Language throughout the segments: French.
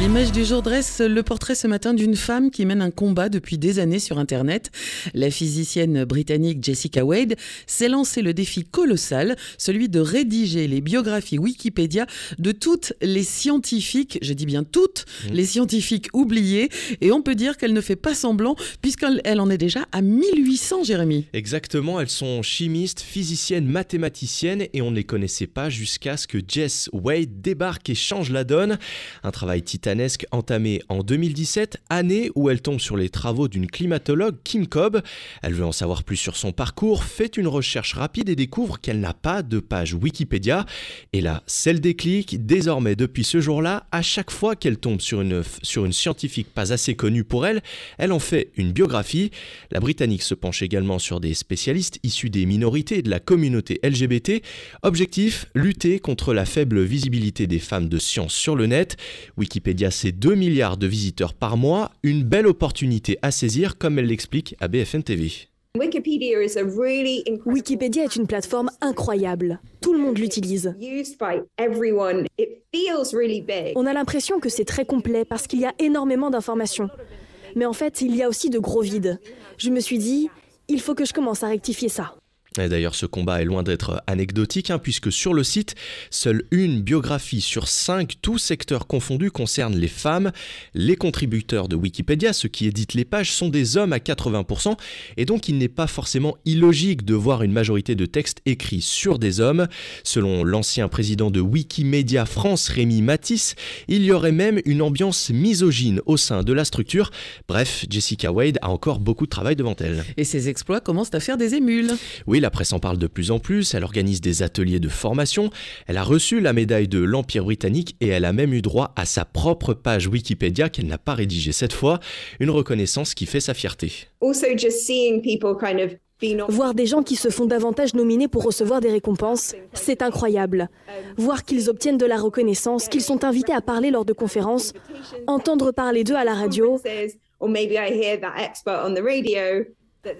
L'image du jour dresse le portrait ce matin d'une femme qui mène un combat depuis des années sur Internet. La physicienne britannique Jessica Wade s'est lancé le défi colossal, celui de rédiger les biographies Wikipédia de toutes les scientifiques, je dis bien toutes mmh. les scientifiques oubliées, et on peut dire qu'elle ne fait pas semblant puisqu'elle en est déjà à 1800, Jérémy. Exactement, elles sont chimistes, physiciennes, mathématiciennes, et on ne les connaissait pas jusqu'à ce que Jess Wade débarque et change la donne. Un travail titan titanesque entamée en 2017, année où elle tombe sur les travaux d'une climatologue, Kim Cobb. Elle veut en savoir plus sur son parcours, fait une recherche rapide et découvre qu'elle n'a pas de page Wikipédia. Et là, celle déclic, désormais depuis ce jour-là, à chaque fois qu'elle tombe sur une, sur une scientifique pas assez connue pour elle, elle en fait une biographie. La Britannique se penche également sur des spécialistes issus des minorités et de la communauté LGBT. Objectif, lutter contre la faible visibilité des femmes de science sur le net. Wikipédia Wikipédia, c'est 2 milliards de visiteurs par mois, une belle opportunité à saisir comme elle l'explique à BFM TV. Wikipédia est une plateforme incroyable. Tout le monde l'utilise. On a l'impression que c'est très complet parce qu'il y a énormément d'informations. Mais en fait, il y a aussi de gros vides. Je me suis dit, il faut que je commence à rectifier ça. D'ailleurs, ce combat est loin d'être anecdotique, hein, puisque sur le site, seule une biographie sur cinq, tous secteurs confondus, concerne les femmes. Les contributeurs de Wikipédia, ceux qui éditent les pages, sont des hommes à 80%, et donc il n'est pas forcément illogique de voir une majorité de textes écrits sur des hommes. Selon l'ancien président de Wikimedia France, Rémi Matisse, il y aurait même une ambiance misogyne au sein de la structure. Bref, Jessica Wade a encore beaucoup de travail devant elle. Et ses exploits commencent à faire des émules. Oui, la presse en parle de plus en plus, elle organise des ateliers de formation, elle a reçu la médaille de l'Empire britannique et elle a même eu droit à sa propre page Wikipédia qu'elle n'a pas rédigée cette fois, une reconnaissance qui fait sa fierté. Voir des gens qui se font davantage nominer pour recevoir des récompenses, c'est incroyable. Voir qu'ils obtiennent de la reconnaissance, qu'ils sont invités à parler lors de conférences, entendre parler d'eux à la radio,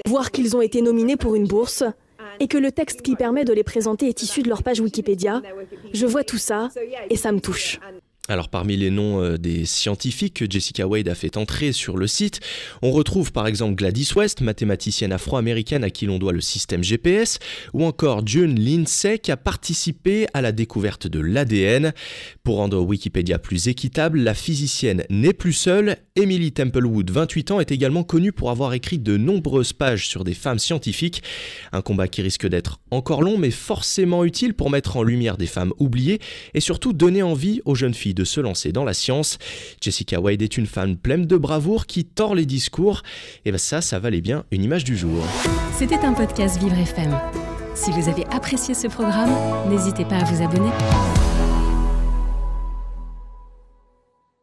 voir qu'ils ont été nominés pour une bourse, et que le texte qui permet de les présenter est issu de leur page Wikipédia, je vois tout ça et ça me touche. Alors parmi les noms euh, des scientifiques que Jessica Wade a fait entrer sur le site, on retrouve par exemple Gladys West, mathématicienne afro-américaine à qui l'on doit le système GPS, ou encore June Lindsay qui a participé à la découverte de l'ADN. Pour rendre Wikipédia plus équitable, la physicienne n'est plus seule. Emily Templewood, 28 ans, est également connue pour avoir écrit de nombreuses pages sur des femmes scientifiques. Un combat qui risque d'être encore long mais forcément utile pour mettre en lumière des femmes oubliées et surtout donner envie aux jeunes filles de se lancer dans la science. Jessica Wade est une femme pleine de bravoure qui tord les discours. Et bien ça, ça valait bien une image du jour. C'était un podcast Vivre FM. Si vous avez apprécié ce programme, n'hésitez pas à vous abonner.